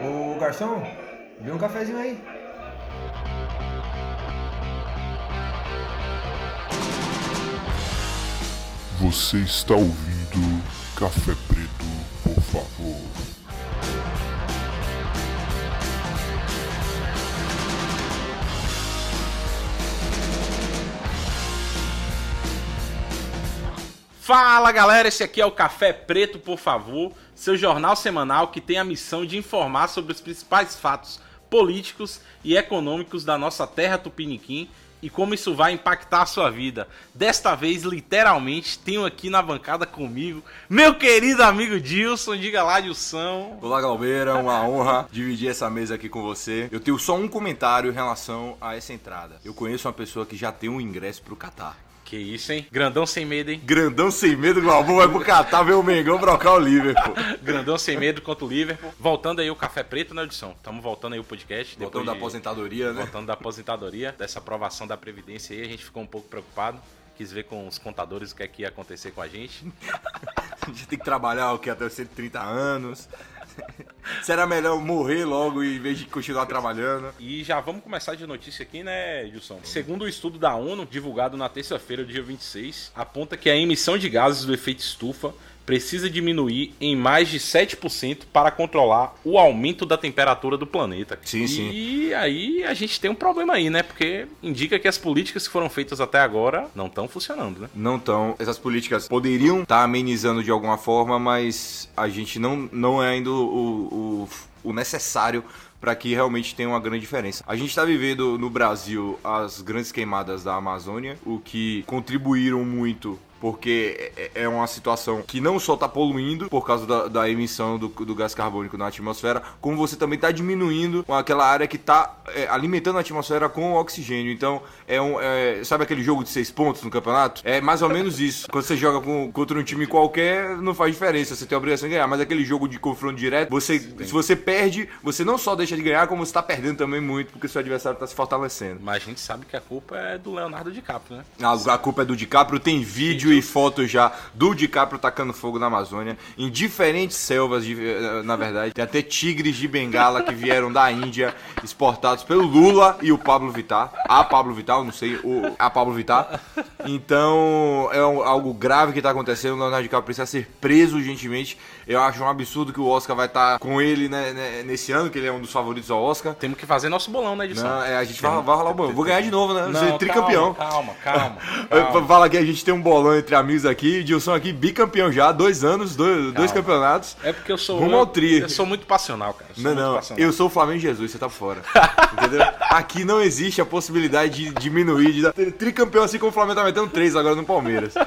Ô garçom, vê um cafezinho aí. Você está ouvindo Café Preto, por favor. Fala galera, esse aqui é o Café Preto, por favor, seu jornal semanal que tem a missão de informar sobre os principais fatos políticos e econômicos da nossa terra tupiniquim e como isso vai impactar a sua vida. Desta vez, literalmente, tenho aqui na bancada comigo meu querido amigo Dilson. Diga lá, Dilson. Olá, Galbeira, uma honra dividir essa mesa aqui com você. Eu tenho só um comentário em relação a essa entrada. Eu conheço uma pessoa que já tem um ingresso pro Catar. Que isso, hein? Grandão sem medo, hein? Grandão sem medo, Galvão vai pro Catar ver o Mengão brocar o Liverpool. Grandão sem medo contra o Liverpool. Voltando aí o Café Preto na edição. Estamos voltando aí o podcast. Voltando da de- aposentadoria, né? Voltando da aposentadoria, dessa aprovação da Previdência aí, a gente ficou um pouco preocupado. Quis ver com os contadores o que é que ia acontecer com a gente. A gente tem que trabalhar o que até os 130 anos. Será melhor morrer logo em vez de continuar trabalhando? E já vamos começar de notícia aqui, né, Gilson? Segundo o estudo da ONU, divulgado na terça-feira, dia 26, aponta que a emissão de gases do efeito estufa precisa diminuir em mais de 7% para controlar o aumento da temperatura do planeta. Sim, e sim. E aí a gente tem um problema aí, né? Porque indica que as políticas que foram feitas até agora não estão funcionando, né? Não estão. Essas políticas poderiam estar amenizando de alguma forma, mas a gente não, não é ainda o, o, o necessário para que realmente tenha uma grande diferença. A gente está vivendo no Brasil as grandes queimadas da Amazônia, o que contribuíram muito porque é- é uma situação que não só está poluindo por causa da, da emissão do, do gás carbônico na atmosfera, como você também está diminuindo aquela área que está alimentando a atmosfera com oxigênio. Então, é um. é- sabe aquele jogo de seis pontos no campeonato? É mais ou menos isso. Quando você joga com- contra um time qualquer, não faz diferença. Você tem a obrigação de ganhar. Mas aquele jogo de confronto direto, você, se você perde, você não só deixa de ganhar, como você está perdendo também muito, porque seu adversário está se fortalecendo. Mas a gente sabe que a culpa é do Leonardo DiCaprio, né? A, a culpa é do DiCaprio, tem vídeo e foto já do DiCaprio tacando fogo na Amazônia, em diferentes selvas, de- eh, na verdade. Tem até tigres de bengala que vieram da Índia, exportados pelo Lula e o Pablo Vittar. A Pablo Vittar, eu não sei, o, a Pablo Vittar. Então, é um- algo grave que tá acontecendo. O Leonardo DiCaprio precisa ser preso urgentemente. Eu acho um absurdo que o Oscar vai estar com ele né, né, nesse ano, que ele é um dos favoritos ao Oscar. Temos que fazer nosso bolão na edição. Não, é, a gente vai, vai rolar o bom. Vou ganhar de novo, né? Não, Ser tricampeão. Calma, calma, calma. Fala que a gente tem um bolão entre amigos aqui. Dilson aqui, bicampeão já, dois anos, dois, dois campeonatos. É porque eu sou. Rumo eu, ao tri. eu sou muito passional, cara. Eu sou Não, muito não, passional. eu sou o Flamengo Jesus, você tá fora. Entendeu? Aqui não existe a possibilidade de diminuir, de dar tricampeão assim como o Flamengo tá metendo três agora no Palmeiras.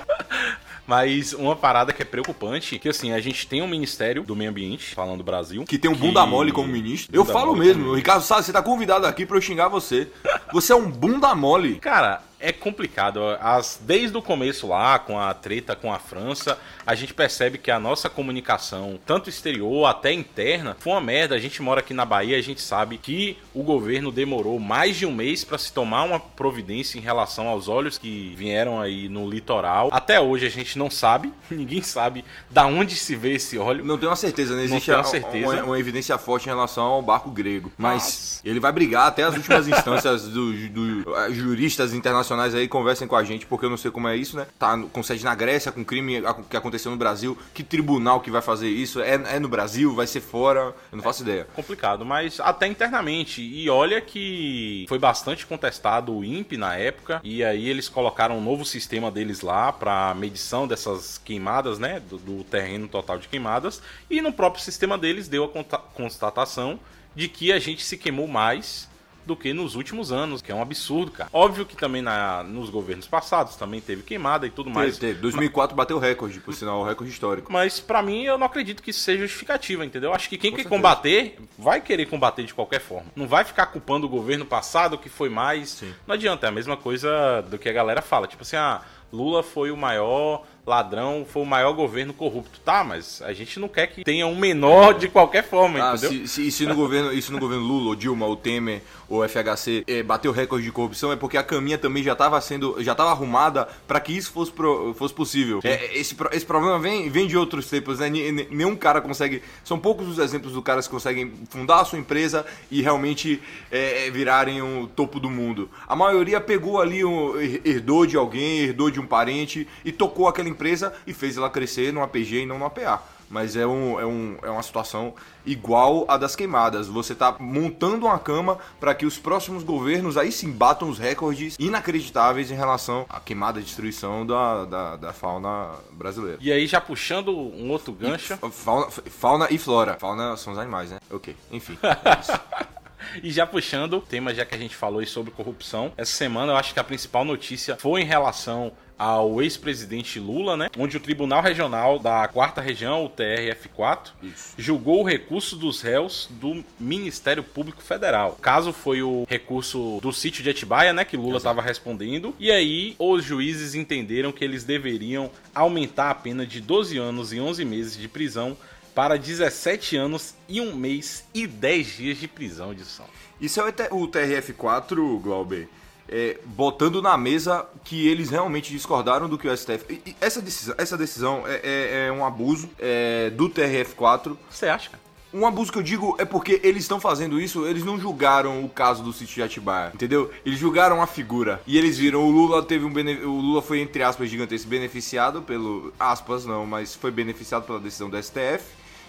Mas uma parada que é preocupante, que assim, a gente tem um Ministério do Meio Ambiente, falando do Brasil. Que tem um bunda mole como ministro. Eu Bunda falo mole mesmo, como- Ricardo Salles, você tá convidado aqui pra eu xingar você. Você é um bunda mole. Cara, é complicado. As, desde o começo lá, com a treta com a França, a gente percebe que a nossa comunicação, tanto exterior até interna, foi uma merda. A gente mora aqui na Bahia, a gente sabe que o governo demorou mais de um mês para se tomar uma providência em relação aos óleos que vieram aí no litoral. Até hoje a gente não sabe, ninguém sabe da onde se vê esse óleo. Não tenho uma certeza, né? Existe tenho uma a- certeza. Uma, uma evidência forte em relação ao barco grego. Mas Nossa. ele vai brigar até as últimas instâncias dos do, eh, juristas internacionais aí conversem com a gente, porque eu não sei como é isso, né? Tá com sede na Grécia, com crime que aconteceu no Brasil. Que tribunal que vai fazer isso? É, é no Brasil? Vai ser fora? Eu não faço ideia. complicado, mas até internamente. E olha que foi bastante contestado o INPE na época, e aí eles colocaram um novo sistema deles lá para medição dessas queimadas, né, do, do terreno total de queimadas, e no próprio sistema deles deu a constatação de que a gente se queimou mais do que nos últimos anos, que é um absurdo, cara. Óbvio que também na, nos governos passados também teve queimada e tudo mais. Teve, teve. 2004 bateu recorde, por sinal, o recorde histórico. Mas pra mim eu não acredito que isso seja justificativa, entendeu? Acho que quem Com quer certeza. combater vai querer combater de qualquer forma. Não vai ficar culpando o governo passado que foi mais. Sim. Não adianta, é a mesma coisa do que a galera fala. Tipo assim, ah, Lula foi o maior ladrão foi o maior governo corrupto. Tá, mas a gente não quer que tenha um menor de qualquer forma, Ah, entendeu? se, se, se no governo, isso no governo Lula, ou Dilma, ou Temer, ou FHC eh, bateu recorde de corrupção, é porque a caminha também já estava sendo, já estava arrumada para que isso fosse, pro- fosse possível. É, esse, esse problema vem, vem de outros tempos, né? Nenhum cara consegue. São poucos os exemplos do caras que conseguem fundar a sua empresa e realmente eh, virarem o topo do mundo. A maioria pegou ali, um, her- herdou de alguém, herdou de um parente e tocou aquela empresa e fez ela crescer numa PG e não numa PA. Mas é, um, é, um, é uma situação igual a das queimadas. Você está montando uma cama para que os próximos governos aí sim batam os recordes inacreditáveis em relação à queimada e destruição da, da, da fauna brasileira. E aí, já puxando um outro gancho. Fauna, fauna e flora. Fauna são os animais, né? Ok, enfim. é isso. E já puxando o tema, já que a gente falou aí sobre corrupção, essa semana eu acho que a principal notícia foi em relação ao ex-presidente Lula, né? Onde o Tribunal Regional da Quarta Região, o TRF4, Isso. julgou o recurso dos réus do Ministério Público Federal. O caso foi o recurso do sítio de Atibaia, né? Que Lula estava respondendo. E aí, os juízes entenderam que eles deveriam aumentar a pena de 12 anos e 11 meses de prisão para 17 anos e um mês e 10 dias de prisão de São. Isso é o T- o TRF4, Glauber, é, botando na mesa que eles realmente discordaram do que o STF. e- e essa decisão, essa decisão é, é- é um abuso é, do TRF4. Você acha? Um abuso que eu digo é porque eles estão fazendo isso, eles não julgaram o caso do sítio de Atibaia, entendeu? Eles julgaram a figura. E eles viram, o Lula teve um bene... o Lula foi entre aspas gigantesco beneficiado pelo aspas não, mas foi beneficiado pela decisão do STF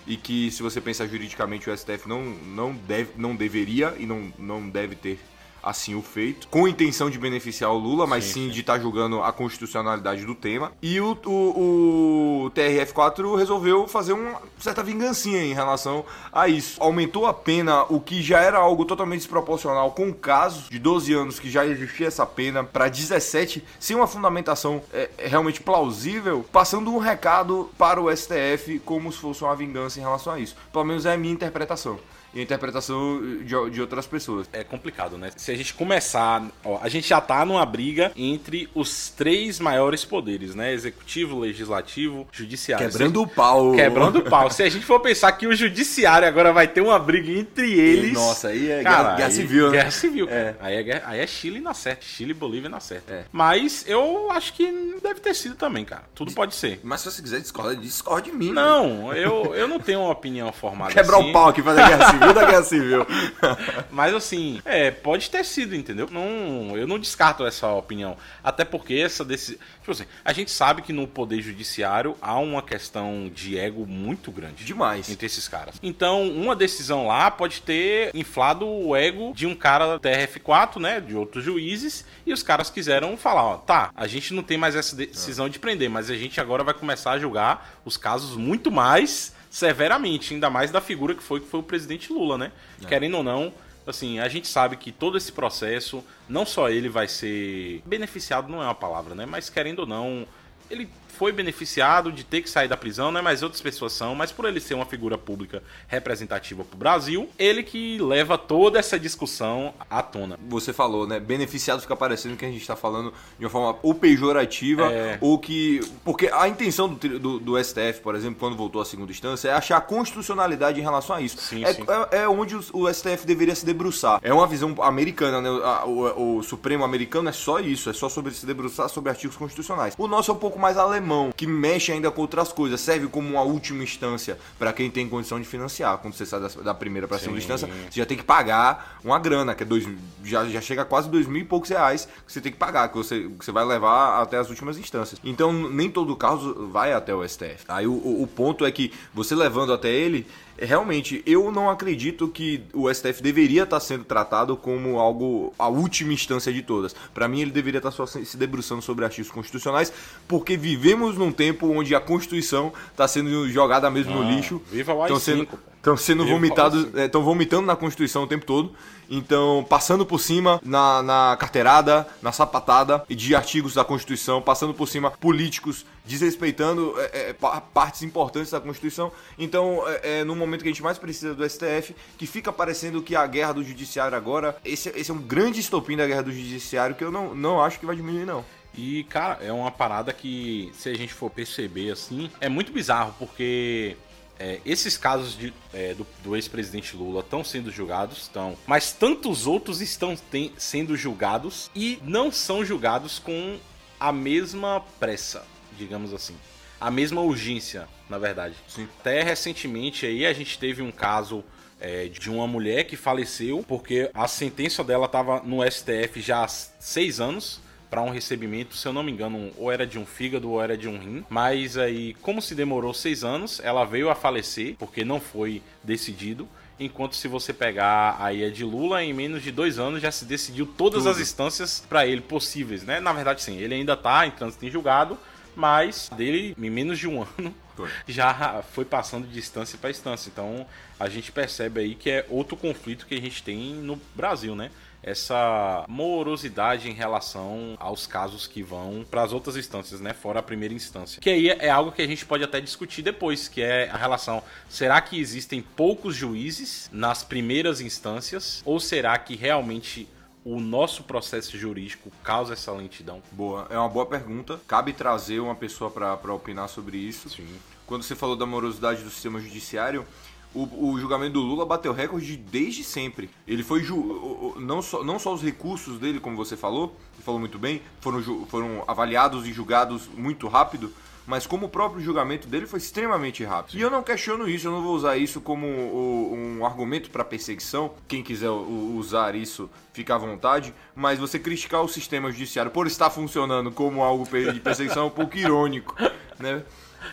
e que se você pensar juridicamente o STF não não deve não deveria e não não deve ter assim o feito, com intenção de beneficiar o Lula, mas sim, Sim, sim. de estar julgando a constitucionalidade do tema. E o, o, o TRF4 resolveu fazer uma certa vingancinha em relação a isso. Aumentou a pena, o que já era algo totalmente desproporcional com o caso de 12 anos que já existia essa pena, para 17, sem uma fundamentação é, é realmente plausível, passando um recado para o STF como se fosse uma vingança em relação a isso. Pelo menos é a minha interpretação. E a interpretação de, de outras pessoas. É complicado, né? Se a gente começar, ó, a gente já tá numa briga entre os três maiores poderes, né? Executivo, legislativo, judiciário. Quebrando o pau. Quebrando o pau. Se a gente for pensar que o judiciário agora vai ter uma briga entre eles. Nossa, aí é cara, guerra, guerra aí- civil, né? Guerra civil. É. Aí, é guerra- aí é Chile na certa. Chile e Bolívia na certa. É. Mas eu acho que deve ter sido também, cara. Tudo pode ser. Mas se você quiser discordar, discorde de mim. velho. Não, eu, eu não tenho uma opinião formada Quebrar assim. o pau aqui fazer guerra civil da guerra civil. Mas assim, é, pode ter sido, entendeu? Não, eu não descarto essa opinião. Até porque essa decisão. Tipo assim, a gente sabe que no poder judiciário há uma questão de ego muito grande. Demais. Entre esses caras. Então, uma decisão lá pode ter inflado o ego de um cara da TRF4, né? De outros juízes. E os caras quiseram falar: ó, tá, a gente não tem mais essa decisão de prender, mas a gente agora vai começar a julgar os casos muito mais severamente, ainda mais da figura que foi que foi o presidente Lula, né? Querendo ou não, assim, a gente sabe que todo esse processo, não só ele vai ser beneficiado, não é uma palavra, né? Mas querendo ou não, ele foi beneficiado de ter que sair da prisão, né? Mas outras pessoas são, mas por ele ser uma figura pública representativa pro Brasil, ele que leva toda essa discussão à tona. Você falou, né? Beneficiado fica parecendo que a gente tá falando de uma forma ou pejorativa, É. ou que. Porque a intenção do, do, do STF, por exemplo, quando voltou à segunda instância, é achar constitucionalidade em relação a isso. Sim, é, sim. é- é onde o, o STF deveria se debruçar. É uma visão americana, né? A- O, o Supremo americano é só isso, é só sobre se debruçar sobre artigos constitucionais. O nosso é um pouco mais alemão, que mexe ainda com outras coisas, serve como uma última instância para quem tem condição de financiar. Quando você sai da, da primeira para a segunda instância, você já tem que pagar uma grana, que é dois, já, já chega a quase dois mil e poucos reais que você tem que pagar, que você, que você vai levar até as últimas instâncias. Então, nem todo caso vai até o STF. Aí o, o- o ponto é que você levando até ele, realmente, eu não acredito que o STF deveria estar sendo tratado como algo, a última instância de todas. Para mim, ele deveria estar só se debruçando sobre artigos constitucionais, porque vivemos num tempo onde a Constituição está sendo jogada mesmo no Ah, lixo. viva o Estão AI-5, sendo, pô. Estão sendo vomitados, AI-5. estão vomitando na Constituição o tempo todo. Então, passando por cima na, na carteirada, na sapatada e de artigos da Constituição, passando por cima políticos, desrespeitando é, é, pa- partes importantes da Constituição. Então, é, é no momento que a gente mais precisa do STF, que fica parecendo que a guerra do judiciário agora, esse, esse é um grande estopim da guerra do judiciário que eu não, não acho que vai diminuir, não. E, cara, é uma parada que, se a gente for perceber assim, é muito bizarro, porque é, esses casos de, é, do, do ex-presidente Lula estão sendo julgados, estão, mas tantos outros estão tem, sendo julgados e não são julgados com a mesma pressa, digamos assim. A mesma urgência, na verdade. Sim. Até recentemente aí a gente teve um caso é, de uma mulher que faleceu porque a sentença dela estava no STF já há seis anos para um recebimento, se eu não me engano, ou era de um fígado ou era de um rim. Mas aí, como se demorou seis anos, ela veio a falecer porque não foi decidido. Enquanto se você pegar aí a de Lula, em menos de dois anos já se decidiu todas Tudo. as instâncias para ele possíveis, né? Na verdade, sim, ele ainda tá em trânsito em julgado, mas dele, em menos de um ano, Foi. já foi passando de instância para instância. Então a gente percebe aí que é outro conflito que a gente tem no Brasil, né? Essa morosidade em relação aos casos que vão para as outras instâncias, né? Fora a primeira instância. Que aí é algo que a gente pode até discutir depois, que é a relação. Será que existem poucos juízes nas primeiras instâncias? Ou será que realmente o nosso processo jurídico causa essa lentidão? Boa, é uma boa pergunta. Cabe trazer uma pessoa para opinar sobre isso. Sim. Quando você falou da morosidade do sistema judiciário, o, o julgamento do Lula bateu recorde desde sempre. Ele foi ju- não só, não só os recursos dele, como você falou, e falou muito bem, foram, foram avaliados e julgados muito rápido, mas como o próprio julgamento dele foi extremamente rápido. E eu não questiono isso, eu não vou usar isso como um argumento para perseguição. Quem quiser usar isso, fica à vontade. Mas você criticar o sistema judiciário por estar funcionando como algo de perseguição é um pouco irônico, né?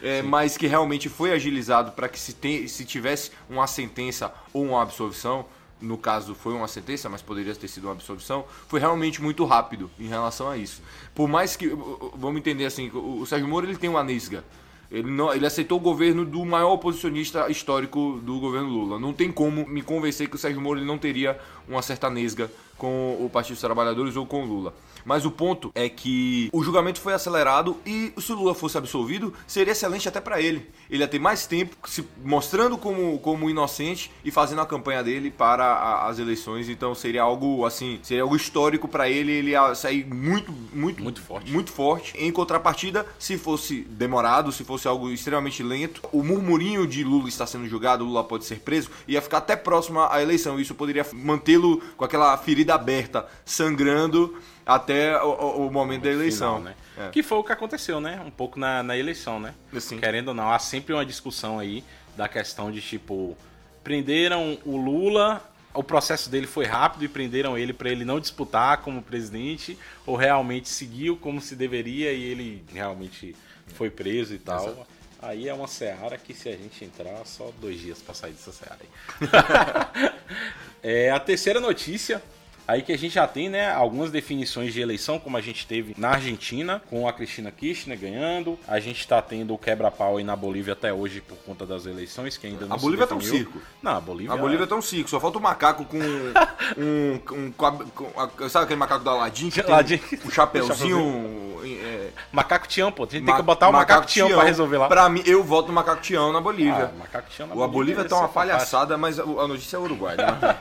É, mas que realmente foi agilizado para que se, te- se tivesse uma sentença ou uma absolvição, no caso foi uma sentença, mas poderia ter sido uma absolvição, foi realmente muito rápido em relação a isso. Por mais que, vamos entender assim, o Sérgio Moro ele tem uma nesga. Ele, não, ele aceitou o governo do maior oposicionista histórico do governo Lula. Não tem como me convencer que o Sérgio Moro ele não teria uma certa nesga com o Partido dos Trabalhadores ou com o Lula. Mas o ponto é que o julgamento foi acelerado e se o Lula fosse absolvido, seria excelente até para ele. Ele ia ter mais tempo se mostrando como, como inocente e fazendo a campanha dele para a- as eleições. Então seria algo assim, seria algo histórico para ele. Ele ia sair muito, muito, Muito forte. muito forte. Em contrapartida, se fosse demorado, se fosse algo extremamente lento, o murmurinho de Lula está sendo julgado, Lula pode ser preso, ia ficar até próximo à eleição. Isso poderia mantê-lo com aquela ferida aberta, sangrando até o, o- o momento da eleição. Final, né? É. Que foi o que aconteceu, né? Um pouco na, na eleição, né? Assim. Querendo ou não, há sempre uma discussão aí da questão de tipo prenderam o Lula, o processo dele foi rápido e prenderam ele para ele não disputar como presidente ou realmente seguiu como se deveria e ele realmente foi preso e tal. Exato. Aí é uma seara que se a gente entrar, só dois dias pra sair dessa seara aí. é, a terceira notícia, aí que a gente já tem, né, algumas definições de eleição, como a gente teve na Argentina, com a Cristina Kirchner ganhando. A gente tá tendo o quebra-pau aí na Bolívia até hoje por conta das eleições, que ainda não A Bolívia tá um definiu. circo. Não, a Bolívia... A Bolívia tá um circo, só falta o macaco com um. um, com- sabe aquele macaco do Aladdin? Que Aladdin. um chapeuzinho. é, Macaco Tião, pô. A gente ma- tem que botar o Macaco Tião pra resolver lá. Pra mim, eu voto no macaco Tião na Bolívia. Ah, Macaco Tião na O- a Bolívia ia tá uma palhaçada, mas a notícia é Uruguai, né?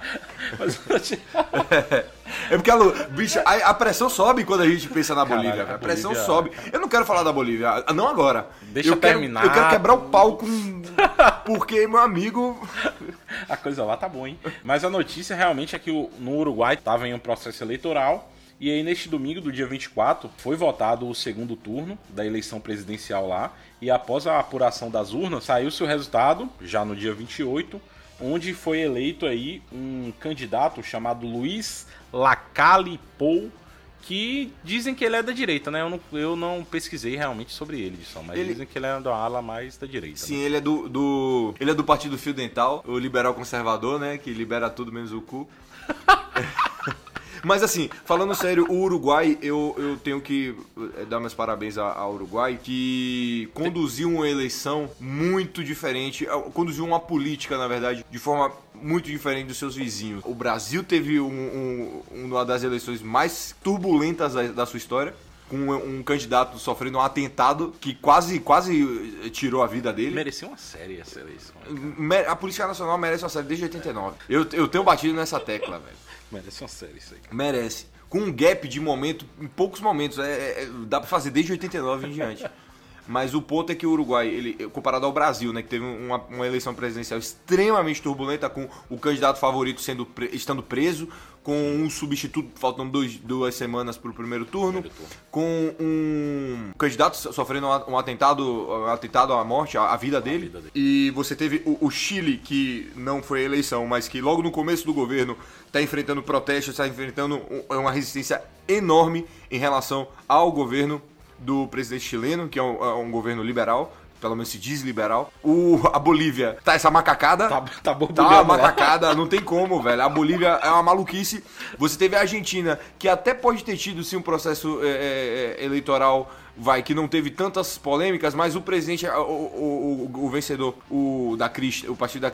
fantástico. É porque Lu- bicho, a, a pressão sobe quando a gente pensa na Caralho, Bolívia. a pressão Bolívia- sobe. Eu não quero falar da Bolívia, ah, não agora. Deixa eu quero, terminar. Eu quero quebrar o pau com. Porque, meu amigo. A coisa lá tá boa, hein? Mas a notícia realmente é que no Uruguai tava em um processo eleitoral. E aí, neste domingo, do dia 24, foi votado o segundo turno da eleição presidencial lá. E após a apuração das urnas, saiu-se o resultado, já no dia 28, onde foi eleito aí um candidato chamado Luiz Lacalle Pou, que dizem que ele é da direita, né? Eu não, eu não pesquisei realmente sobre ele, só, mas Ele- dizem que ele é da ala mais da direita. Sim, né? ele é do, do. Ele é do partido Fio Dental, o liberal conservador, né? Que libera tudo menos o cu. Mas assim, falando sério, o Uruguai, eu, eu tenho que eh, dar meus parabéns ao Uruguai, que conduziu uma eleição muito diferente, eh, conduziu uma política, na verdade, de forma muito diferente dos seus vizinhos. O Brasil teve um, um- uma das eleições mais turbulentas da, da sua história. Com um, candidato sofrendo um atentado que quase, quase eh, tirou a vida dele. Merecia uma série essa eleição. né? A Polícia Nacional merece uma série desde 89. Eu, eu tenho batido nessa tecla, velho. Merece uma série isso aí. Merece. com um gap de momento, em poucos momentos. É, é- dá pra fazer desde 89 em diante. Mas o ponto é que o Uruguai, ele, comparado ao Brasil, né, que teve uma, uma eleição presidencial extremamente turbulenta, com o candidato favorito sendo pre- estando preso, com um substituto faltando dois, duas semanas para o primeiro turno, com um candidato so- sofrendo um atentado, um atentado à morte, à, vida, dele. vida dele. E você teve o, o Chile, que não foi a eleição, mas que logo no começo do governo está enfrentando protestos, está enfrentando um- uma resistência enorme em relação ao governo do presidente chileno, que é um, é um governo liberal, pelo menos se diz liberal. O, a Bolívia tá essa macacada. Tá, tá Tá borbulhando uma lá. macacada, não tem como, velho. A Bolívia é uma maluquice. Você teve a Argentina, que até pode ter tido sim um processo é, é, é, eleitoral, vai, que não teve tantas polêmicas, mas o presidente, o, o, o- o vencedor, o da Christ, o partido da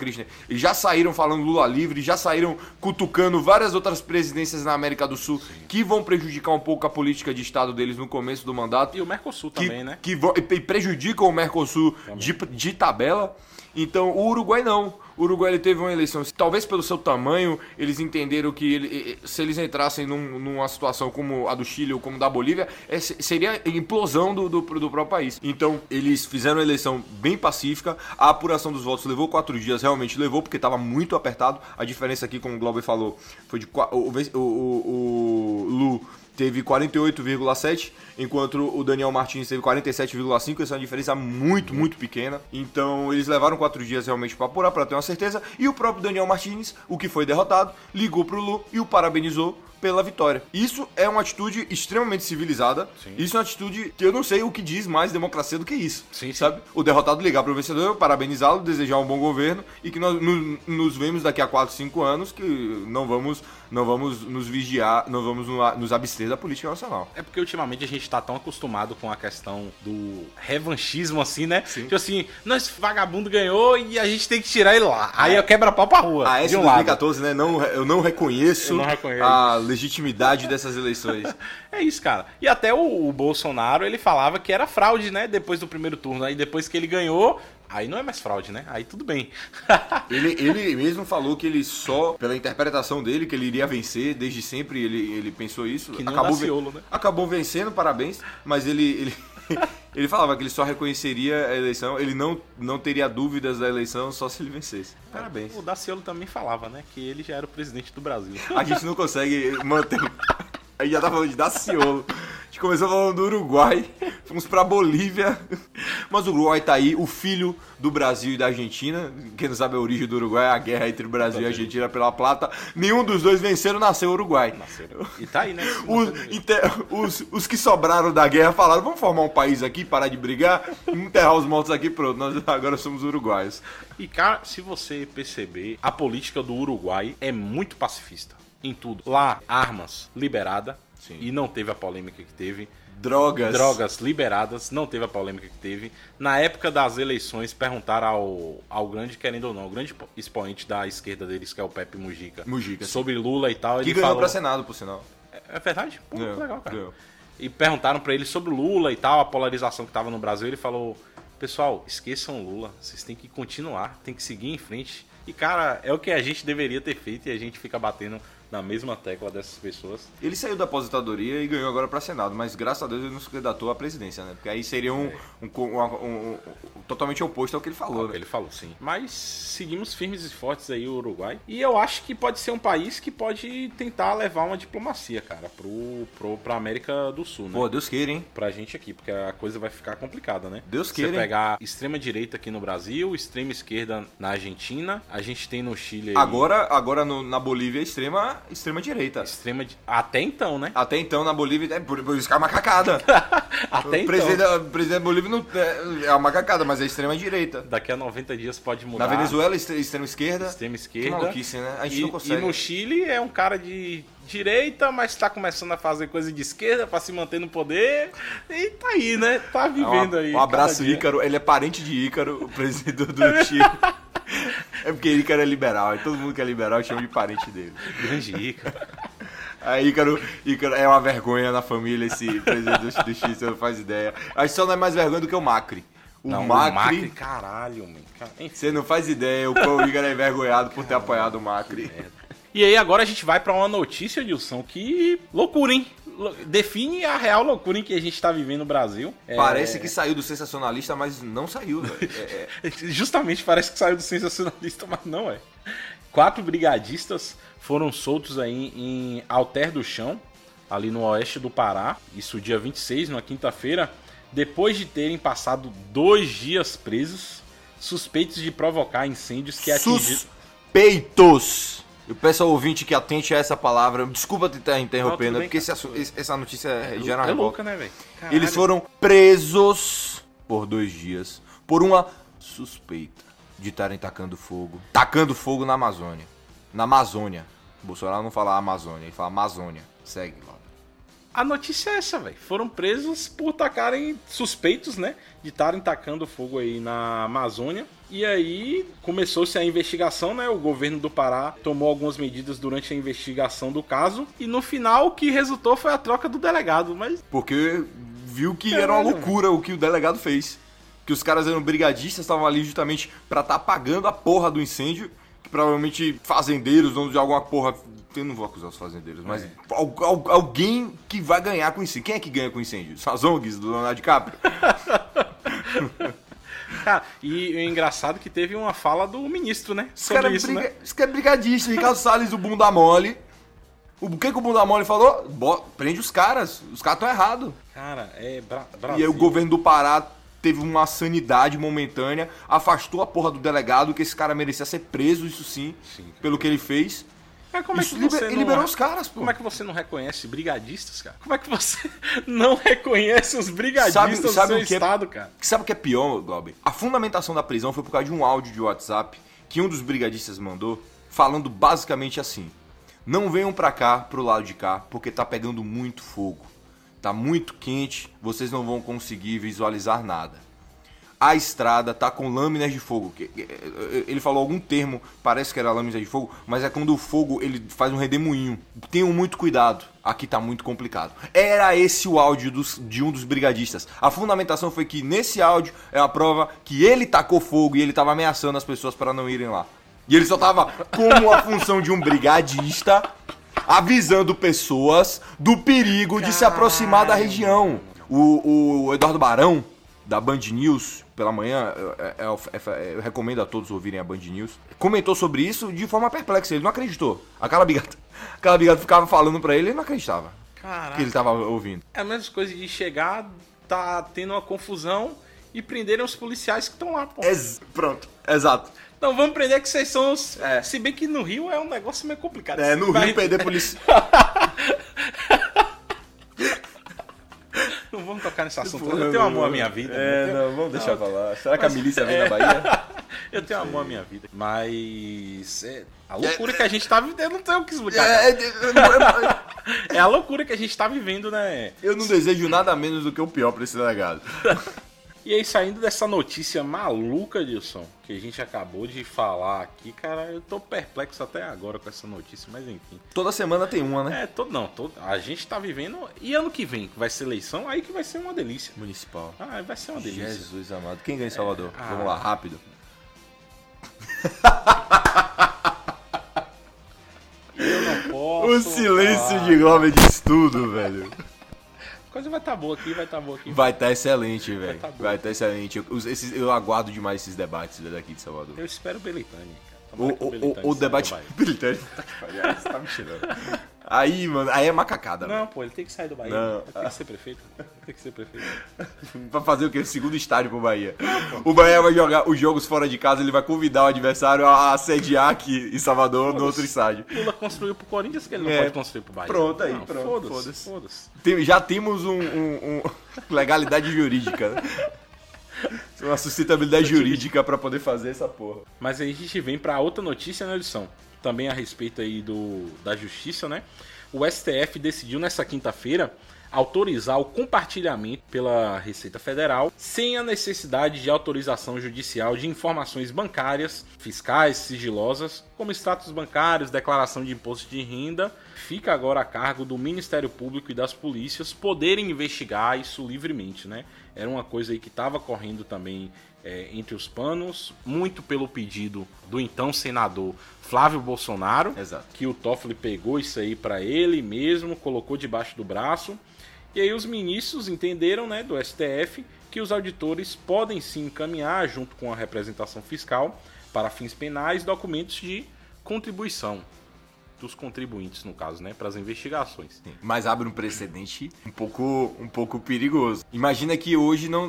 eles já saíram falando Lula livre, já saíram cutucando várias outras presidências na América do Sul que vão prejudicar um pouco a política de Estado deles no começo do mandato E o Mercosul que, também, né? que e prejudicam o Mercosul de, de tabela. Então, o Uruguai não. O Uruguai ele teve uma eleição, talvez pelo seu tamanho, eles entenderam que ele- se eles entrassem num- numa situação como a do Chile ou como da Bolívia, é, se- seria implosão do, do, do próprio país. Então, eles fizeram uma eleição bem pacífica. A apuração dos votos levou quatro dias, realmente levou, porque estava muito apertado. A diferença aqui, como o Glauber falou, foi de. O, o, o, o Lu teve 48,7, enquanto o Daniel Martins teve 47,5. Essa é uma diferença muito, muito pequena. Então eles levaram quatro dias realmente para apurar, para ter uma certeza. E o próprio Daniel Martins, o que foi derrotado, ligou pro Lu e o parabenizou pela vitória. Isso é uma atitude extremamente civilizada. Isso é uma atitude que eu não sei o que diz mais democracia do que isso. Sim, sim. sabe? O derrotado ligar pro vencedor, parabenizá-lo, desejar um bom governo e que nós no- nos vemos daqui a 4, 5 anos que não vamos, não vamos nos vigiar, não vamos no- nos abster da política nacional. É porque ultimamente a gente tá tão acostumado com a questão do revanchismo, assim, né? Sim. Tipo assim, nós vagabundo ganhou e a gente tem que tirar ele lá. Aí eu quebra pau pra rua. A de S um lado. 2014, né? Não, eu não reconheço Eu não reconheço. a legitimidade dessas eleições. É isso, cara. E até o, o Bolsonaro, ele falava que era fraude, né? Depois do primeiro turno. Aí depois que ele ganhou, aí não é mais fraude, né? Aí tudo bem. Ele, ele mesmo falou que ele só, pela interpretação dele, que ele iria vencer, desde sempre ele, ele pensou isso. Que nem o acabou, Daciolo, né? acabou vencendo, parabéns, mas ele, ele, ele falava que ele só reconheceria a eleição, ele não, não teria dúvidas da eleição só se ele vencesse. Parabéns. O Daciolo também falava, né? Que ele já era o presidente do Brasil. A gente não consegue manter. A gente já tá falando de Daciolo. A gente começou falando do Uruguai, fomos pra Bolívia. Mas o Uruguai tá aí, o filho do Brasil e da Argentina. Quem não sabe a origem do Uruguai é a guerra entre o Brasil e a Argentina pela plata. Nenhum dos dois venceram, nasceu o Uruguai. Nasceram. E tá aí, né? Os, os- os que sobraram da guerra falaram: vamos formar um país aqui, parar de brigar, enterrar os mortos aqui, pronto, nós agora somos uruguaios. E, cara, se você perceber, a política do Uruguai é muito pacifista. Em tudo. Lá, armas liberada. Sim. E não teve a polêmica que teve. Drogas. Drogas liberadas, não teve a polêmica que teve. Na época das eleições, perguntaram ao, ao grande, querendo ou não, o grande expoente da esquerda deles, que é o Pepe Mujica, Mujica, sobre Lula e tal. Que ele ganhou falou... pra Senado, por sinal. É é verdade? Pô, Ganhou, legal, cara. ganhou. E perguntaram pra ele sobre Lula e tal, a polarização que tava no Brasil. Ele falou: Pessoal, esqueçam Lula, vocês têm que continuar, tem que seguir em frente. E, cara, é o que a gente deveria ter feito e a gente fica batendo na mesma tecla dessas pessoas. Ele saiu da aposentadoria e ganhou agora para Senado, mas graças a Deus ele não se candidatou à presidência, né? Porque aí seria um, um, um- um- um- totalmente oposto ao que ele falou, Ao que né? Ele falou, sim. Mas seguimos firmes e fortes aí, o Uruguai. E eu acho que pode ser um país que pode tentar levar uma diplomacia, cara, pro, pro, pra América do Sul, né? Pô, Deus queira, hein? pra gente aqui, porque a coisa vai ficar complicada, né? Deus Você queira, hein? pegar extrema direita aqui no Brasil, extrema esquerda na Argentina, a gente tem no Chile aí Agora, agora no- na Bolívia, extrema, extrema direita. extrema até então, né? Até então, na Bolívia, é por, por isso que é uma macacada. Até o, então. presidente, da- o presidente da Bolívia não, é, é uma macacada, mas é extrema direita. Daqui a 90 dias pode mudar. Na Venezuela, extre- extrema esquerda. extrema Que esquerda. maluquice, né? A gente e, não consegue. e no Chile é um cara de direita, mas tá começando a fazer coisa de esquerda pra se manter no poder. E tá aí, né? Tá vivendo um, aí. Um abraço. Ícaro. Ele é parente de Ícaro, o presidente do Chile. É porque Ícaro é liberal, e todo mundo que é liberal chama de parente dele. Grande Ica. Aí Ícaro, Ícaro é uma vergonha na família esse presidente do, do Chile, você não faz ideia. Acho que só não é mais vergonha do que o Macri. O Não, Macri, o Macri, caralho, mano. Você não faz ideia o quão o Ícaro é envergonhado por ter apoiado o Macri. E aí agora a gente vai pra uma notícia, Dilson, que loucura, hein? Define a real loucura em que a gente tá vivendo no Brasil. É, Parece que saiu do sensacionalista, mas não saiu. É, é. Justamente parece que saiu do sensacionalista, mas não é. Quatro brigadistas foram soltos aí em Alter do Chão, ali no oeste do Pará, isso dia 26, na quinta-feira, depois de terem passado dois dias presos, suspeitos de provocar incêndios que atingiram. Suspeitos! Eu peço ao ouvinte que atente a essa palavra. Desculpa te estar interrompendo, porque esse essa notícia é, É, gera é louca, né, velho? Eles foram presos por dois dias por uma suspeita de estarem tacando fogo. Tacando fogo na Amazônia. Na Amazônia. Bolsonaro não fala Amazônia, ele fala Amazônia. Segue lá. A notícia é essa, velho. Foram presos por tacarem suspeitos, né? De estarem tacando fogo aí na Amazônia. E aí começou-se a investigação, né? O governo do Pará tomou algumas medidas durante a investigação do caso. E no final o que resultou foi a troca do delegado. Mas Porque viu que era uma loucura o que o delegado fez. Que os caras eram brigadistas, estavam ali justamente pra estar apagando a porra do incêndio. Que provavelmente fazendeiros, donos de alguma porra. Eu não vou acusar os fazendeiros, mas al- al- alguém que vai ganhar com incêndio. Quem é que ganha com incêndio? As ONGs do Leonardo DiCaprio? Cara, e o engraçado é que teve uma fala do ministro, né? Esse cara, é isso, briga... né? Esse cara é brigadista, Ricardo Salles, o bunda mole. O que, que o bunda mole falou? Bo- Prende os caras, os caras estão errados. Cara, é Bra E Brasil. aí o governo do Pará teve uma sanidade momentânea, afastou a porra do delegado, que esse cara merecia ser preso, isso sim, Sim. pelo que ele fez. Mas como é Isso que liber- você ele não... liberou os caras, pô. Como é que você não reconhece brigadistas, cara? Como é que você não reconhece os brigadistas Sabe- do sabe seu é- estado, cara? Sabe o que é pior, Glauber? A fundamentação da prisão foi por causa de um áudio de WhatsApp que um dos brigadistas mandou, falando basicamente assim: Não venham pra cá, pro lado de cá, porque tá pegando muito fogo. Tá muito quente, vocês não vão conseguir visualizar nada. A estrada tá com lâminas de fogo. Ele falou algum termo, parece que era lâminas de fogo, mas é quando o fogo ele faz um redemoinho. Tenham muito cuidado, aqui tá muito complicado. Era esse o áudio dos- de um dos brigadistas. A fundamentação foi que nesse áudio é a prova que ele tacou fogo e ele tava ameaçando as pessoas para não irem lá. E ele só tava como a função de um brigadista avisando pessoas do perigo de se aproximar da região. O, o Eduardo Barão, da Band News, pela manhã, é- é- é- eu recomendo a todos ouvirem a Band News, comentou sobre isso de forma perplexa. Ele não acreditou. Aquela bigata, aquela bigata ficava falando pra ele, ele não acreditava Caraca. que ele tava ouvindo. É a mesma coisa de chegar, tá tendo uma confusão e prenderem os policiais que estão lá, pô. Ex- pronto, exato. Então vamos prender que vocês são os. É. Se bem que no Rio é um negócio meio complicado. É, no Rio perder polícia. Não vamos tocar nesse assunto. Eu tenho amor à minha vida. É, tenho- não, vamos deixar pra lá. Será que a milícia vem é. da Bahia? Eu tenho amor à minha vida. Mas. É, a loucura que a gente tá vivendo. Não tenho o que explicar. É, é, É a loucura que a gente tá vivendo, né? Eu não desejo nada menos do que o pior pra esse delegado. E aí, saindo dessa notícia maluca, Dilson, que a gente acabou de falar aqui, cara, eu tô perplexo até agora com essa notícia, mas enfim. Toda semana tem uma, né? É, todo, não, todo, a gente tá vivendo. E ano que vem, que vai ser eleição, aí que vai ser uma delícia. Municipal. Ah, vai ser uma delícia. Jesus amado. Quem ganha em Salvador? ah. Vamos lá, rápido. Eu não posso. O silêncio de Gomes diz tudo, velho. Coisa vai tá boa aqui, vai tá boa aqui. Vai estar excelente, velho. tá. Vai estar excelente. Eu, esses- eu aguardo demais esses debates daqui de Salvador. Eu espero o Belitani, cara. O, o, o, o debate. pariu, aí Você tá me tirando. Aí, mano, aí é macacada, Não, velho. pô, ele tem que sair do Bahia. Não. Tem que ser prefeito. Tem que ser prefeito. Pra fazer o quê? Segundo estádio pro Bahia. O Bahia vai jogar os jogos fora de casa, ele vai convidar o adversário a sediar aqui em Salvador, no outro estádio. Lula construiu pro Corinthians que ele não É. pode construir pro Bahia. Pronto aí, Não, pronto, Foda-se, foda-se. Tem- já temos um, um- um- legalidade jurídica, né? Uma sustentabilidade jurídica pra poder fazer essa porra. Mas aí a gente vem pra outra notícia na edição. Também a respeito aí do, da justiça, né? o STF decidiu nessa quinta-feira autorizar o compartilhamento pela Receita Federal sem a necessidade de autorização judicial de informações bancárias, fiscais, sigilosas, como status bancários, declaração de imposto de renda. Fica agora a cargo do Ministério Público e das polícias poderem investigar isso livremente, né? Era uma coisa aí que estava correndo também é, entre os panos, muito pelo pedido do então senador Flávio Bolsonaro, Exato. que o Toffoli pegou isso aí para ele mesmo, colocou debaixo do braço. E aí os ministros entenderam, né, do STF, que os auditores podem sim encaminhar, junto com a representação fiscal, para fins penais, documentos de contribuição dos contribuintes, no caso, né, para as investigações. Mas abre um precedente um pouco, um pouco perigoso. Imagina que hoje não,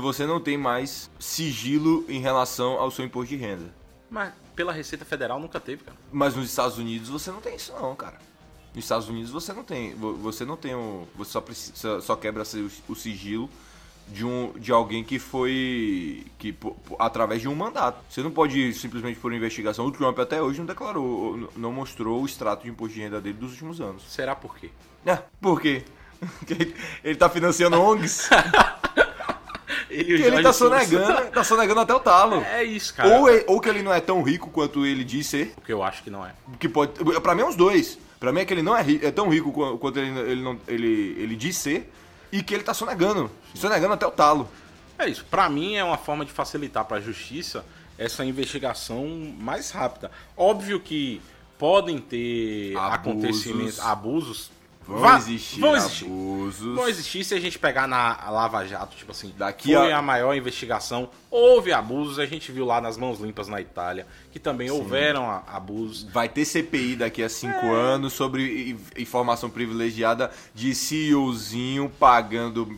você não tem mais sigilo em relação ao seu imposto de renda. Mas pela Receita Federal nunca teve, cara. Mas nos Estados Unidos você não tem isso não, cara. Nos Estados Unidos você não tem, vo- você não tem o, você só precisa, só quebra o sigilo de um de alguém que foi que através de um mandato. Você não pode ir simplesmente por investigação. O Trump até hoje não declarou, não mostrou o extrato de imposto de renda dele dos últimos anos. Será por quê? É, por quê? Ele tá financiando ONGs. Ele, o que ele tá sonegando, tá sonegando até o talo. É isso, cara. Ou, ou que ele não é tão rico quanto ele diz ser. Porque eu acho que não é. Que pode. Pra mim é os dois. Pra mim é que ele não é, é tão rico qua- quanto ele, ele, não, ele, ele diz ser. E que ele tá sonegando. Sonegando até o talo. É isso. Pra mim é uma forma de facilitar para a justiça essa investigação mais rápida. Óbvio que podem ter Abusos. acontecimentos, abusos. Vão Va- existir vão existir. abusos. Vão existir se a gente pegar na Lava Jato, tipo assim, Daqui foi a- a... maior investigação, houve abusos, a gente viu lá nas mãos limpas na Itália, que também houveram a- abusos. Vai ter CPI daqui a cinco É. anos sobre informação privilegiada de CEOzinho pagando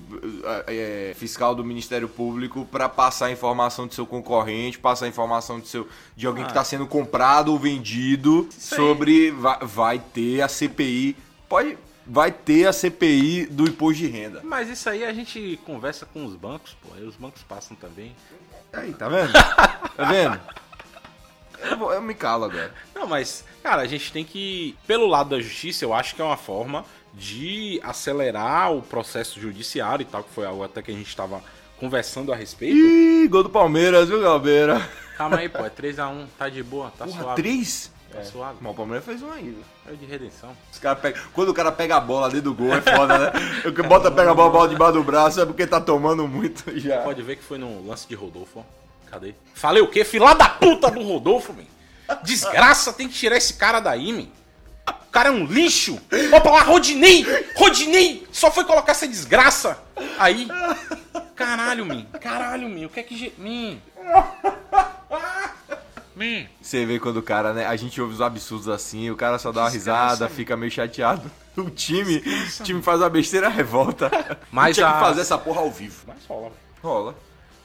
é, fiscal do Ministério Público pra passar informação do seu concorrente, passar informação de, seu, de alguém que Ah. tá sendo comprado ou vendido aí. sobre. Vai, vai ter a CPI. Pode. Vai ter a CPI do imposto de renda. Mas isso aí a gente conversa com os bancos, pô, aí os bancos passam também. Aí, tá vendo? Tá vendo? Eu, vou- eu me calo agora. Não, mas, cara, a gente tem que. Pelo lado da justiça, eu acho que é uma forma de acelerar o processo judiciário e tal, que foi algo até que a gente estava conversando a respeito. Ih, gol do Palmeiras, viu, Galbeira? Calma aí, pô, é 3x1, tá de boa, tá Porra, suave. três? Tá suave. Mas o Palmeiras fez um aí? É de redenção. Os cara pega... Quando o cara pega a bola dentro do gol, é foda, né? O que bota, pega a bola, bola debaixo do braço é porque tá tomando muito já. Pode ver que foi no lance de Rodolfo, ó. Cadê? Falei o quê? Filá da puta do Rodolfo, man. Desgraça, tem que tirar esse cara daí, man. O cara é um lixo. Opa lá, Rodinei! Rodinei! Só foi colocar essa desgraça. Aí. Caralho, man. Caralho, man. O que é que... ge- Você vê quando o cara, né? A gente ouve os absurdos assim, o cara só dá uma Desgraça, risada, mano. fica meio chateado. O time, o time faz uma besteira, revolta. Mas Tinha a- que fazer essa porra ao vivo. Mas rola. Rola.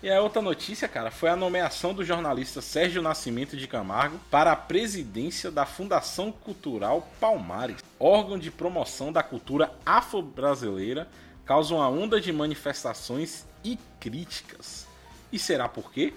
E a outra notícia, cara, foi a nomeação do jornalista Sérgio Nascimento de Camargo para a presidência da Fundação Cultural Palmares, órgão de promoção da cultura afro-brasileira, causa uma onda de manifestações e críticas. E será por quê?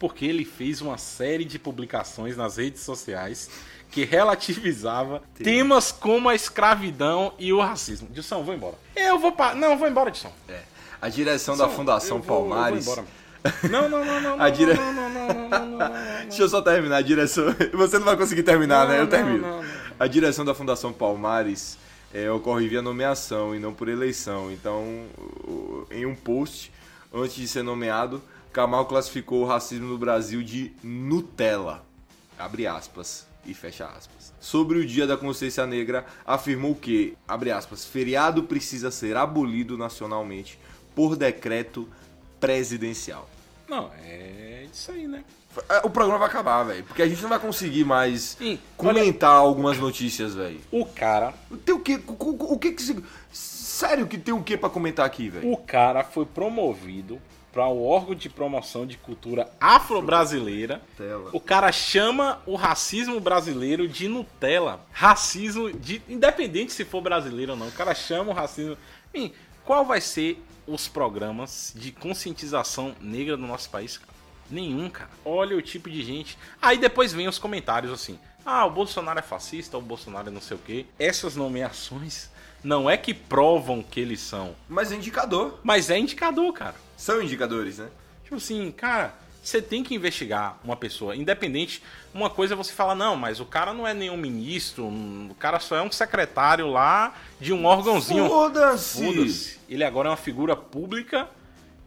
Porque ele fez uma série de publicações nas redes sociais que relativizava temas como a escravidão e o racismo. Dilson, vou embora. Eu vou pa... Não, vou embora, Dilson. É. A direção da Dilson, Fundação eu vou- Palmares. Não, não, não, não. A dire- não, não, não, não, não. Deixa eu só terminar. A direção. Você não vai conseguir terminar, né? Eu termino. A direção da Fundação Palmares é, ocorre via nomeação e não por eleição. Então, em um post, antes de ser nomeado, Kamal classificou o racismo no Brasil de Nutella. Abre aspas e fecha aspas. Sobre o Dia da Consciência Negra, afirmou que, abre aspas, feriado precisa ser abolido nacionalmente por decreto presidencial. Não, é isso aí, né? É, O programa vai acabar, velho. Porque a gente não vai conseguir mais Sim, comentar algumas notícias, velho. O cara, Tem o quê? O, o- o que que. Sério que tem o que pra comentar aqui, velho? o cara foi promovido para o órgão de promoção de cultura afro-brasileira. O cara chama o racismo brasileiro de Nutella. Racismo de independente se for brasileiro ou não. O cara chama o racismo. Bem, qual vai ser os programas de conscientização negra no nosso país, cara? Nenhum, cara. Olha o tipo de gente. Aí depois vem os comentários assim. Ah, o Bolsonaro é fascista, o Bolsonaro é não sei o quê. Essas nomeações não é que provam que eles são, Mas é indicador. mas é indicador, cara. São indicadores, né? Tipo assim, cara, você tem que investigar uma pessoa, independente. Uma coisa é você falar, não, mas o cara não é nenhum ministro, o cara só é um secretário lá de um órgãozinho. Foda-se! Foda-se. Ele agora é uma figura pública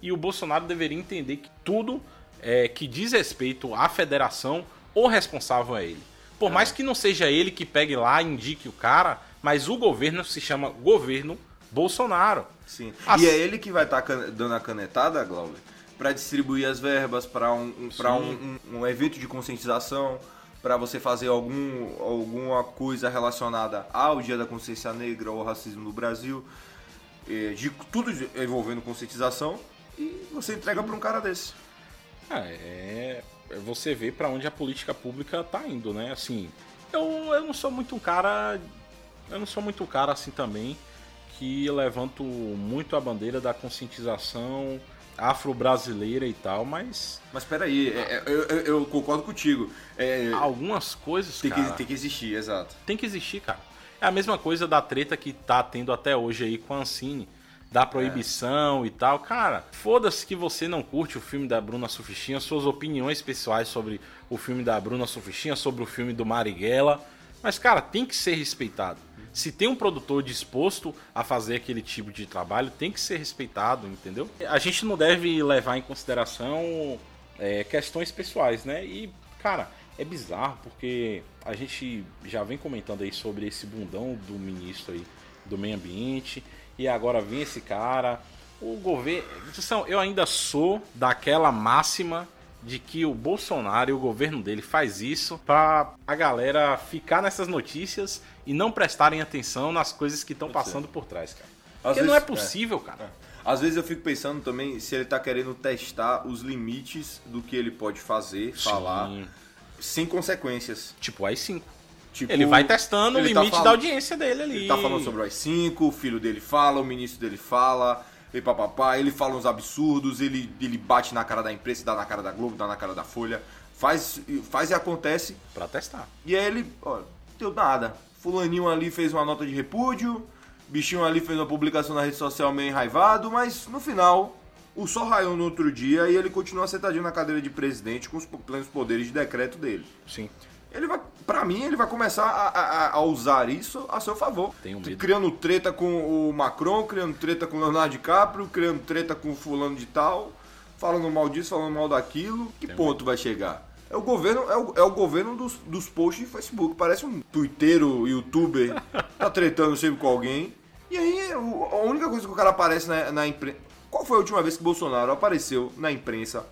e o Bolsonaro deveria entender que tudo é, que diz respeito à federação, o responsável é ele. Por mais que não seja ele que pegue lá e indique o cara, mas o governo se chama governo Bolsonaro. Sim. As- E é ele que vai estar dando a canetada, Glauber, para distribuir as verbas para um, um, pra um, um, um evento de conscientização, para você fazer algum, alguma coisa relacionada ao Dia da Consciência Negra ou ao racismo no Brasil, de tudo envolvendo conscientização, e você entrega para um cara desse. Ah, é, é você vê pra onde a política pública tá indo, né? Assim, eu, eu não sou muito um cara. Eu não sou muito um cara assim também que levanto muito a bandeira da conscientização afro-brasileira e tal, mas Mas peraí, é, é, eu, eu- eu concordo contigo. É, algumas coisas, tem, cara, que, tem que existir, exato. tem que existir, cara. É a mesma coisa da treta que tá tendo até hoje aí com a Ancine, da proibição e tal. Cara, foda-se que você não curte o filme da Bruna Sufistinha, suas opiniões pessoais sobre o filme da Bruna Sufistinha, sobre o filme do Marighella. Mas, cara, tem que ser respeitado. Se tem um produtor disposto a fazer aquele tipo de trabalho, tem que ser respeitado, entendeu? A gente não deve levar em consideração é, questões pessoais, né? E, cara, é bizarro porque a gente já vem comentando aí sobre esse bundão do ministro aí do meio ambiente e agora vem esse cara. O governo. Eu ainda sou daquela máxima de que o Bolsonaro e o governo dele faz isso pra a galera ficar nessas notícias e não prestarem atenção nas coisas que estão passando por trás, cara. Porque não é vezes- possível, cara. Às vezes eu fico pensando também se ele tá querendo testar os limites do que ele pode fazer, falar, Sim. sem consequências. Tipo, AI-5. Tipo, Ele vai testando o ele tá limite falando- da audiência dele ali. Ele tá falando sobre o AI-5, o filho dele fala, o ministro dele fala, e papapá, ele fala uns absurdos, ele, ele bate na cara da imprensa, dá na cara da Globo, dá na cara da Folha, faz, faz e acontece. Pra testar. E aí ele, ó, deu nada. Fulaninho ali fez uma nota de repúdio, bichinho ali fez uma publicação na rede social meio enraivado, mas no final, o sol raiou no outro dia e ele continua sentadinho na cadeira de presidente com os plenos poderes de decreto dele. Sim. Ele vai, pra mim, ele vai começar a, a- a usar isso a seu favor. Tenho medo. Criando treta com o Macron, criando treta com o Leonardo DiCaprio, criando treta com o fulano de tal, falando mal disso, falando mal daquilo. Que Tenho ponto vai chegar? É o governo, é o, é o governo dos, dos posts de Facebook. Parece um twitteiro, youtuber, tá tretando sempre com alguém. E aí, a única coisa que o cara aparece na, na imprensa... Qual foi a última vez que Bolsonaro apareceu na imprensa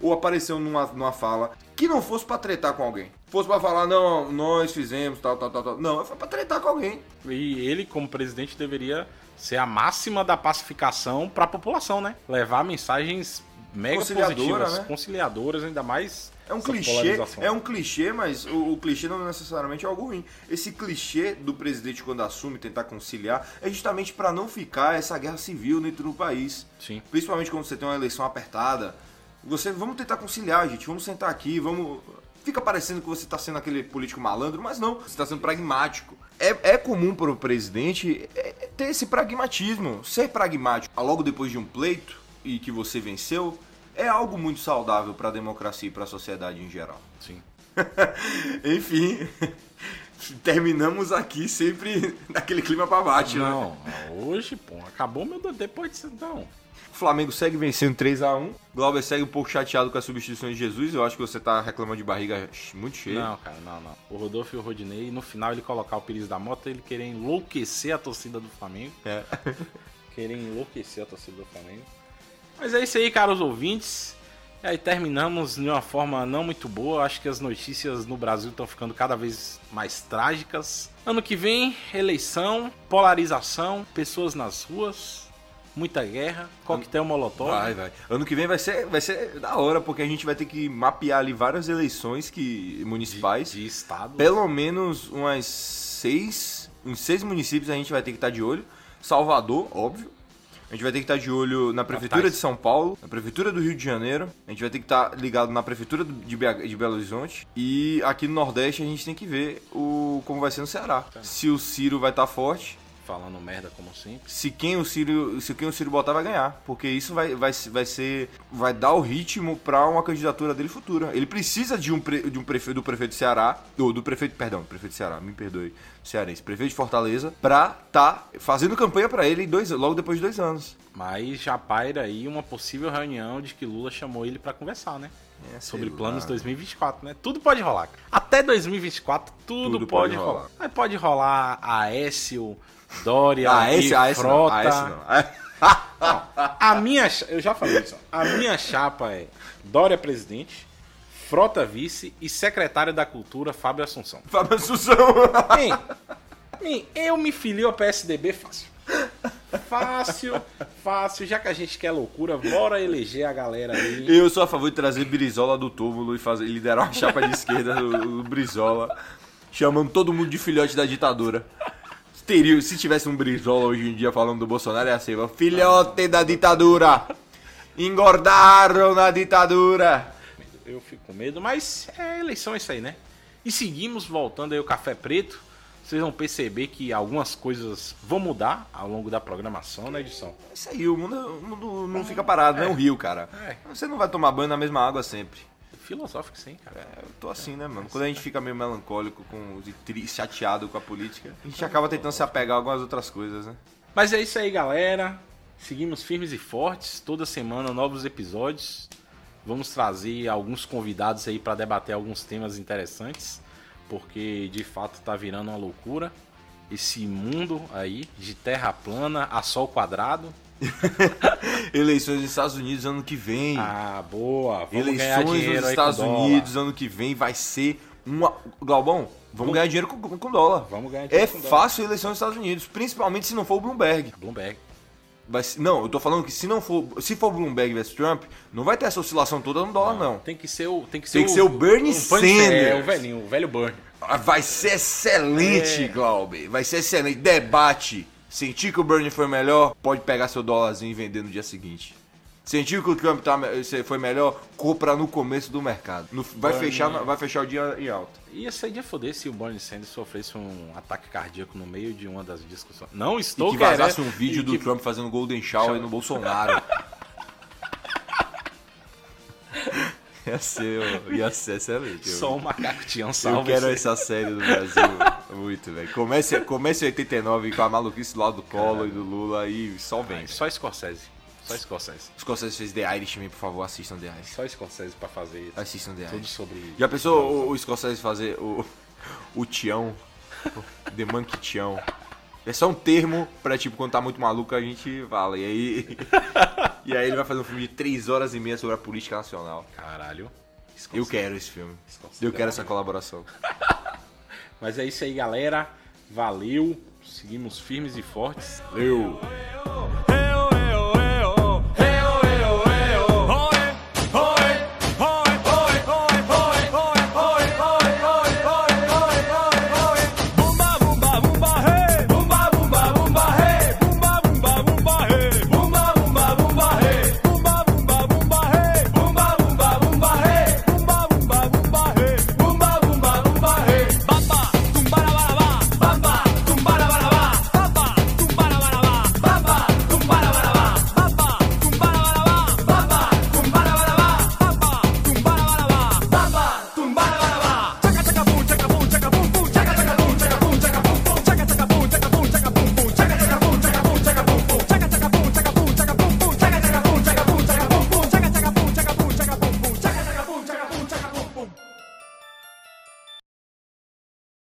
ou apareceu numa, numa fala que não fosse pra tretar com alguém. Fosse pra falar, não, nós fizemos, tal, tal, tal, tal. Não, foi pra tretar com alguém. E ele, como presidente, deveria ser a máxima da pacificação para a população, né? Levar mensagens mega Conciliadora, positivas, né? conciliadoras, ainda mais. É um clichê, é um clichê, mas o, o clichê não necessariamente é algo ruim. Esse clichê do presidente quando assume tentar conciliar é justamente pra não ficar essa guerra civil dentro do país. Sim. Principalmente quando você tem uma eleição apertada. Você, vamos tentar conciliar, gente. Vamos sentar aqui, vamos. Fica parecendo que você está sendo aquele político malandro, mas não. Você está sendo pragmático. É, é comum para o presidente é, é ter esse pragmatismo, ser pragmático. Logo depois de um pleito e que você venceu, é algo muito saudável para a democracia e para a sociedade em geral. Sim. Enfim, terminamos aqui sempre naquele clima para baixo, né? Não, hoje, pô, acabou meu. Depois disso, não. Flamengo segue vencendo 3 a 1 Glauber segue um pouco chateado com a substituição de Jesus. Eu acho que você tá reclamando de barriga muito cheia. Não, cara, não, não. O Rodolfo e o Rodinei, no final ele colocar o Pires da moto, ele querer enlouquecer a torcida do Flamengo. É. Querer enlouquecer a torcida do Flamengo. Mas é isso aí, caros ouvintes. E aí terminamos de uma forma não muito boa. Acho que as notícias no Brasil estão ficando cada vez mais trágicas. Ano que vem, eleição, polarização, pessoas nas ruas, muita guerra, coquetel molotov. Vai, vai. Ano que vem vai ser, vai ser da hora, porque a gente vai ter que mapear ali várias eleições que municipais. de estado. Pelo menos umas seis, uns seis municípios a gente vai ter que estar de olho. Salvador, óbvio. A gente vai ter que estar de olho na Prefeitura Capitais. de São Paulo, na Prefeitura do Rio de Janeiro. A gente vai ter que estar ligado na Prefeitura de, BH de Belo Horizonte. E aqui no Nordeste a gente tem que ver o, como vai ser no Ceará. Se o Ciro vai estar forte, Falando merda como sempre. se quem o Ciro, se quem o Ciro botar vai ganhar, porque isso vai, vai, vai ser vai dar o ritmo para uma candidatura dele futura. Ele precisa de um, pre- de um prefeito do prefeito do Ceará, ou do prefeito, perdão, prefeito do Ceará, me perdoe, cearense, prefeito de Fortaleza, pra tá fazendo campanha para ele dois, logo depois de dois anos. Mas já paira aí uma possível reunião de que Lula chamou ele pra conversar, né? É, Sobre sei planos lá. 2024, né? Tudo pode rolar. Até 2024, tudo, Tudo pode, pode rolar. rolar. Aí pode rolar Aécio, Dória, Ah, esse, e ah, esse não, Frota. ah, esse não. A minha, eu já falei isso. A minha chapa é Dória presidente, Frota vice e secretário da Cultura Fábio Assunção. Fábio Assunção. Bem, bem, eu me filio ao PSDB fácil. Fácil, fácil. Já que a gente quer loucura, bora eleger a galera aí. Eu sou a favor de trazer Brizola do túmulo e fazer, liderar uma chapa de esquerda do, do Brizola, chamando todo mundo de filhote da ditadura. Teria, se tivesse um Brizola hoje em dia falando do Bolsonaro, ia ser filhote da ditadura. Engordaram na ditadura. Eu fico com medo, mas é eleição é isso aí, né? E seguimos voltando aí o Café Preto. Vocês vão perceber que algumas coisas vão mudar ao longo da programação, né, edição? É isso aí, o mundo, o mundo não fica parado, não é um rio, cara. É. Você não vai tomar banho na mesma água sempre. Filosófico sim, cara. É, eu tô assim, né, mano? Quando a gente fica meio melancólico, com, e tri- chateado com a política, a gente acaba tentando se apegar a algumas outras coisas, né? Mas é isso aí, galera. Seguimos firmes e fortes. Toda semana novos episódios. Vamos trazer alguns convidados aí para debater alguns temas interessantes, porque de fato tá virando uma loucura esse mundo aí de terra plana a sol quadrado. Eleições nos Estados Unidos ano que vem. Ah, boa. Vamos Eleições nos Estados dólar. Unidos ano que vem vai ser uma. Galbão, vamos ganhar dinheiro com, com dólar. Vamos ganhar dinheiro É com fácil a eleição nos Estados Unidos, principalmente se não for o Bloomberg. Bloomberg. Não, eu tô falando que se não for, se for Bloomberg versus Trump, não vai ter essa oscilação toda no dólar, não. Tem que ser o tem que ser, Tem que ser o Bernie É, Sanders. o velhinho, o velho Bernie. Ah, Vai ser excelente, É. Glaube. Vai ser excelente. Debate. Sentir que o Bernie foi melhor, pode pegar seu dólarzinho e vender no dia seguinte. Sentiu que o Trump tá, foi melhor, compra no começo do mercado. No- vai, Bernie- fechar, vai fechar o dia em alta. Ia ser de foder se o Bernie Sanders sofresse um ataque cardíaco no meio de uma das discussões. Não estou que vazasse querendo- um vídeo do que- Trump fazendo Golden Shower no Bolsonaro. ia, ser, ia ser excelente. Eu- Só um macaco Tião Eu salva quero esse- essa série do Brasil muito, velho. Comece, comece em 89 com a maluquice lá do Collor e do Lula e só vem. Só Scorsese. Só Scorsese. Os Scorsese fez The Irishman, por favor, assistam The Irishman. Só Scorsese pra fazer Assistam The tudo Irishman. sobre... Já pensou o, o Scorsese fazer o, o Tião? o The Monkey Tião? É só um termo pra, tipo, quando tá muito maluco a gente fala. E aí... e aí ele vai fazer um filme de 3 horas e meia sobre a política nacional. Caralho. Eu quero esse filme. Eu quero essa colaboração. Mas é isso aí, galera. Valeu. Seguimos firmes e fortes. Eu... Hey,